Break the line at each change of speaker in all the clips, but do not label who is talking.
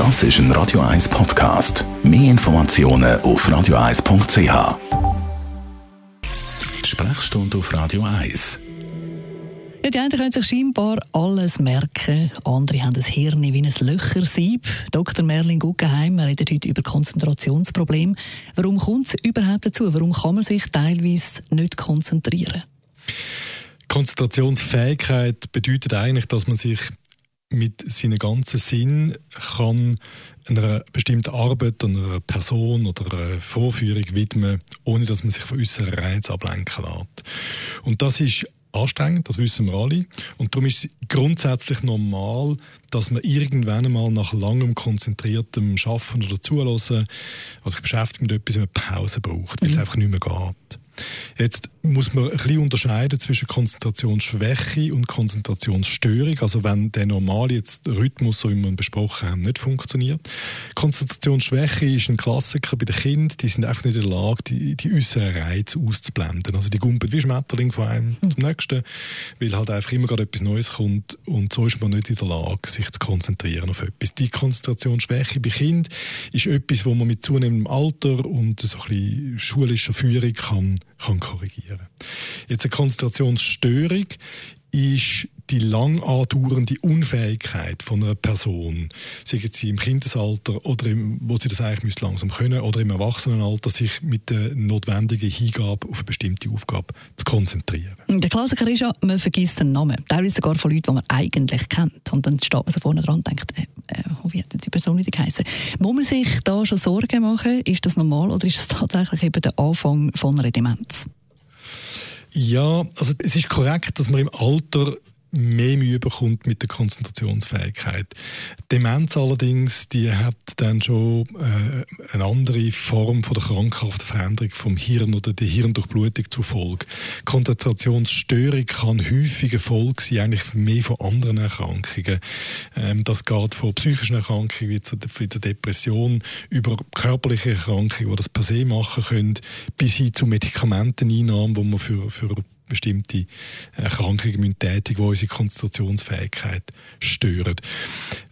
Das ist ein Radio 1 Podcast. Mehr Informationen auf radio1.ch. Sprechstunde auf Radio 1.
Ja, die einen können sich scheinbar alles merken, andere haben ein Hirn wie ein Löchersieb. Dr. Merlin Guggenheim redet heute über Konzentrationsprobleme. Warum kommt es überhaupt dazu? Warum kann man sich teilweise nicht konzentrieren?
Konzentrationsfähigkeit bedeutet eigentlich, dass man sich mit seinem ganzen Sinn kann einer bestimmten Arbeit, einer Person oder einer Vorführung widmen, ohne dass man sich von äußeren Reizen ablenken lässt. Und das ist anstrengend, das wissen wir alle. Und darum ist es grundsätzlich normal, dass man irgendwann einmal nach langem konzentriertem Schaffen oder Zulassen, also ich beschäftige mit etwas, eine Pause braucht, weil es mhm. einfach nicht mehr geht. Jetzt muss man ein bisschen unterscheiden zwischen Konzentrationsschwäche und Konzentrationsstörung. Also wenn der normale jetzt Rhythmus, so wie wir besprochen haben, nicht funktioniert. Konzentrationsschwäche ist ein Klassiker bei den Kindern, die sind einfach nicht in der Lage, die, die äußeren Reize auszublenden. Also die gumpen wie Schmetterling von einem mhm. zum nächsten, weil halt einfach immer gerade etwas Neues kommt und so ist man nicht in der Lage, sich zu konzentrieren auf etwas. Die Konzentrationsschwäche bei Kindern ist etwas, wo man mit zunehmendem Alter und so ein bisschen schulischer Führung kann, kann korrigieren konzentrieren. Jetzt eine Konzentrationsstörung ist die lang andauernde Unfähigkeit von einer Person, sei sie im Kindesalter oder im, wo sie das eigentlich langsam können oder im Erwachsenenalter, sich mit der notwendigen Hingabe auf eine bestimmte Aufgabe zu konzentrieren.
Der Klassiker ist ja, man vergisst den Namen, teilweise sogar von Leuten, die man eigentlich kennt. Und dann steht man so vorne dran und denkt, äh, äh, wie hat die Person nicht geheißen? Muss man sich da schon Sorgen machen? Ist das normal oder ist es tatsächlich eben der Anfang von einer Demenz?
Ja, also es ist korrekt, dass man im Alter mehr Mühe bekommt mit der Konzentrationsfähigkeit. Demenz allerdings, die hat dann schon äh, eine andere Form von der Krankheit, der Veränderung vom Hirn oder der Hirndurchblutung zur Folge. Konzentrationsstörung kann häufig Folge sein, eigentlich mehr von anderen Erkrankungen. Ähm, das geht von psychischen Erkrankungen wie der Depression über körperliche Erkrankungen, die das per se machen können, bis hin zu Medikamenteneinnahmen, wo man für, für bestimmte Erkrankungen tätig, die unsere Konzentrationsfähigkeit stören.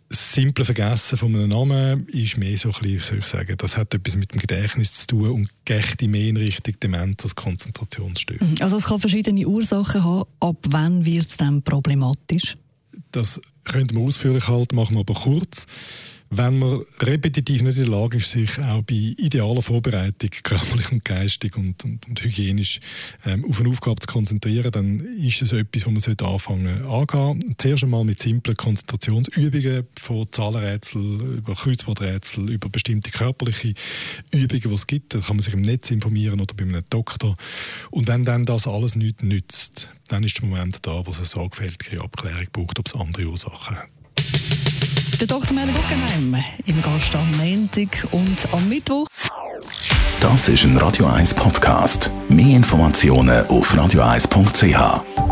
Das simple Vergessen von einem Namen ist mehr so ein bisschen, soll ich sagen, das hat etwas mit dem Gedächtnis zu tun und geht mehr in Richtung Demenz als Konzentrationsstörung.
Mhm. Also es kann verschiedene Ursachen haben. Ab wann wird es dann problematisch?
Das könnte man ausführlich halten, machen wir aber kurz. Wenn man repetitiv nicht in der Lage ist, sich auch bei idealer Vorbereitung, körperlich und geistig und, und, und hygienisch ähm, auf eine Aufgabe zu konzentrieren, dann ist es etwas, wo man sollte anfangen angehen. Zuerst einmal mit simplen Konzentrationsübungen von Zahlenrätsel über Kreuzworträtsel, über bestimmte körperliche Übungen, die es gibt. Da kann man sich im Netz informieren oder bei einem Doktor. Und wenn dann das alles nichts nützt, dann ist der Moment da, wo es eine sorgfältige Abklärung braucht, ob es andere Ursachen hat.
Der Dr. Melle Guggenheim im Gast am Montag und am Mittwoch.
Das ist ein Radio 1 Podcast. Mehr Informationen auf radio1.ch.